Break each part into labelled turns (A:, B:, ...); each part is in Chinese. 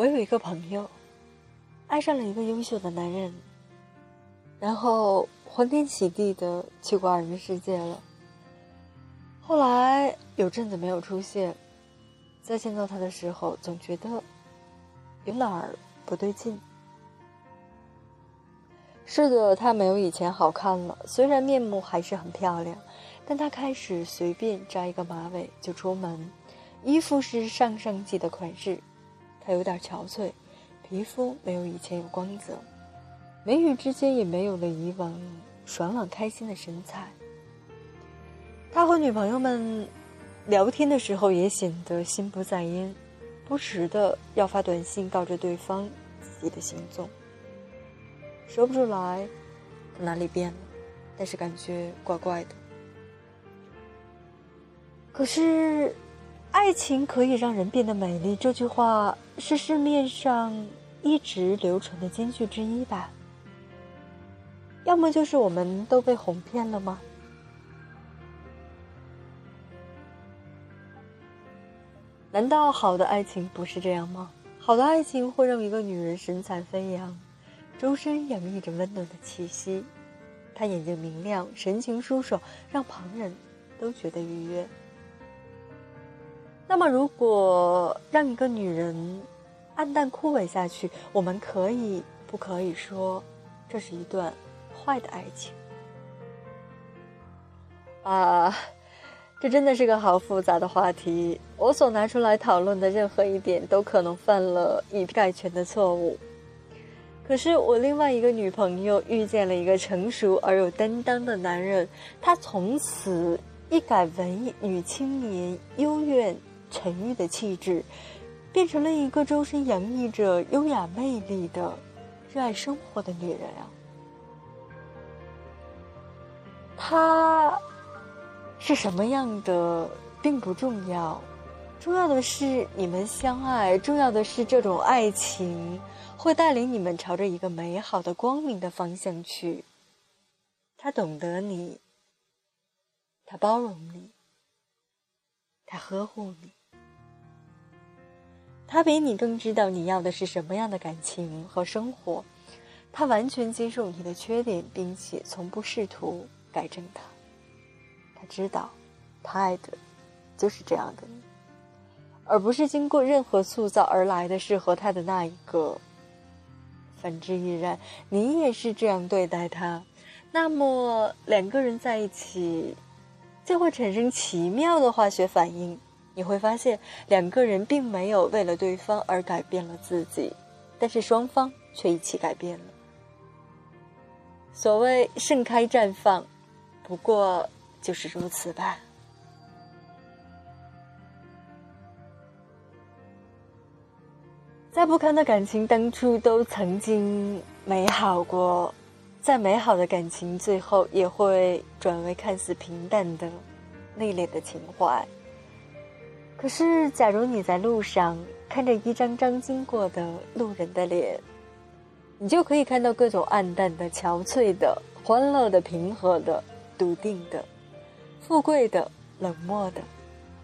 A: 我有一个朋友，爱上了一个优秀的男人，然后欢天喜地的去过二人世界了。后来有阵子没有出现，在见到他的时候，总觉得有哪儿不对劲。是的，她没有以前好看了，虽然面目还是很漂亮，但她开始随便扎一个马尾就出门，衣服是上上季的款式，她有点憔悴，皮肤没有以前有光泽，眉宇之间也没有了以往爽朗开心的神采。他和女朋友们聊天的时候也显得心不在焉，不时的要发短信告知对方自己的行踪。说不出来哪里变了，但是感觉怪怪的。可是，爱情可以让人变得美丽，这句话是市面上一直流传的金句之一吧？要么就是我们都被哄骗了吗？难道好的爱情不是这样吗？好的爱情会让一个女人神采飞扬，周身洋溢着温暖的气息，她眼睛明亮，神情舒爽，让旁人都觉得愉悦。那么，如果让一个女人暗淡枯萎下去，我们可以不可以说这是一段坏的爱情？啊？这真的是个好复杂的话题，我所拿出来讨论的任何一点都可能犯了以偏概全的错误。可是我另外一个女朋友遇见了一个成熟而有担当的男人，他从此一改文艺女青年幽怨沉郁的气质，变成了一个周身洋溢着优雅魅力的热爱生活的女人啊！她。是什么样的并不重要，重要的是你们相爱，重要的是这种爱情会带领你们朝着一个美好的、光明的方向去。他懂得你，他包容你，他呵护你，他比你更知道你要的是什么样的感情和生活。他完全接受你的缺点，并且从不试图改正它。他知道，他爱的，就是这样的你，而不是经过任何塑造而来的适合他的那一个。反之亦然，你也是这样对待他，那么两个人在一起，就会产生奇妙的化学反应。你会发现，两个人并没有为了对方而改变了自己，但是双方却一起改变了。所谓盛开绽放，不过。就是如此吧。再不堪的感情，当初都曾经美好过；再美好的感情，最后也会转为看似平淡的内敛的情怀。可是，假如你在路上看着一张张经过的路人的脸，你就可以看到各种暗淡的、憔悴的、欢乐的、平和的、笃定的。富贵的、冷漠的、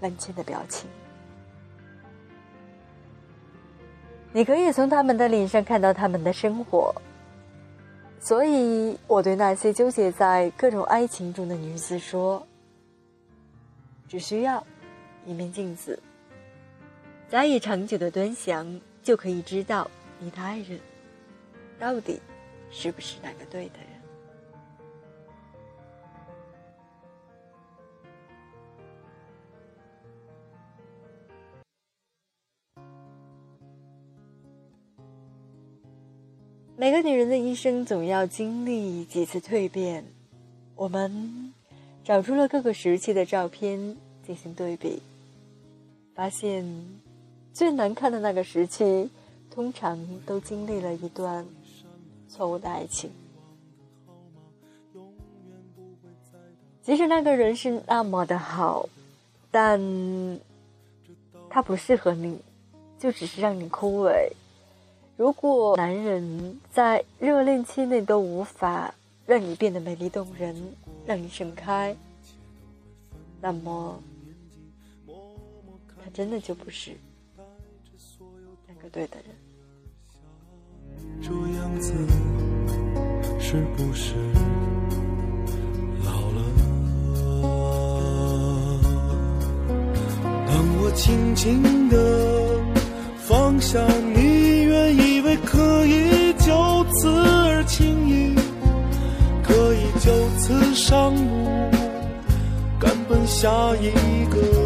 A: 冷静的表情，你可以从他们的脸上看到他们的生活。所以，我对那些纠结在各种爱情中的女子说：“只需要一面镜子，加以长久的端详，就可以知道你的爱人到底是不是那个对的人。”每个女人的一生总要经历几次蜕变，我们找出了各个时期的照片进行对比，发现最难看的那个时期，通常都经历了一段错误的爱情。即使那个人是那么的好，但他不适合你，就只是让你枯萎。如果男人在热恋期内都无法让你变得美丽动人，让你盛开，那么真的就不是那个对的人。
B: 这样子是不是老了？当我轻轻的放下你，原以为可以就此而轻易，可以就此上路，赶奔下一个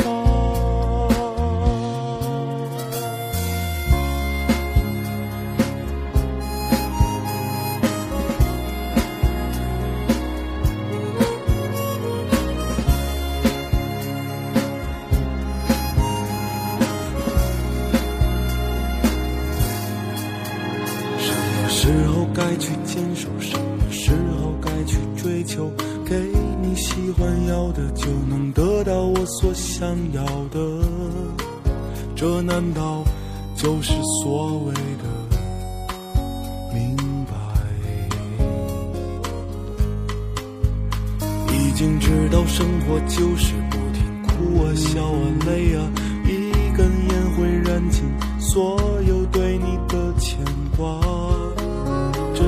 B: 分手？什么时候该去追求？给你喜欢要的，就能得到我所想要的。这难道就是所谓的明白？已经知道生活就是不停哭啊、笑啊、泪啊，一根烟会燃尽所有对你的牵挂。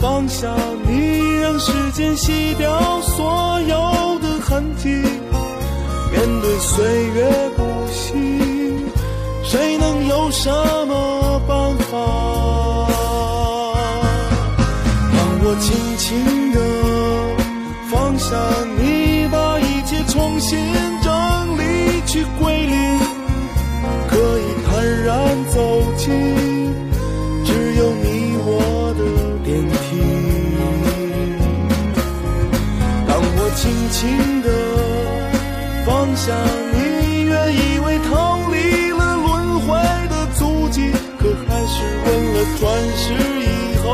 B: 放下你，让时间洗掉所有的放下你，原以为逃离了轮回的足迹，可还是问了转世以后，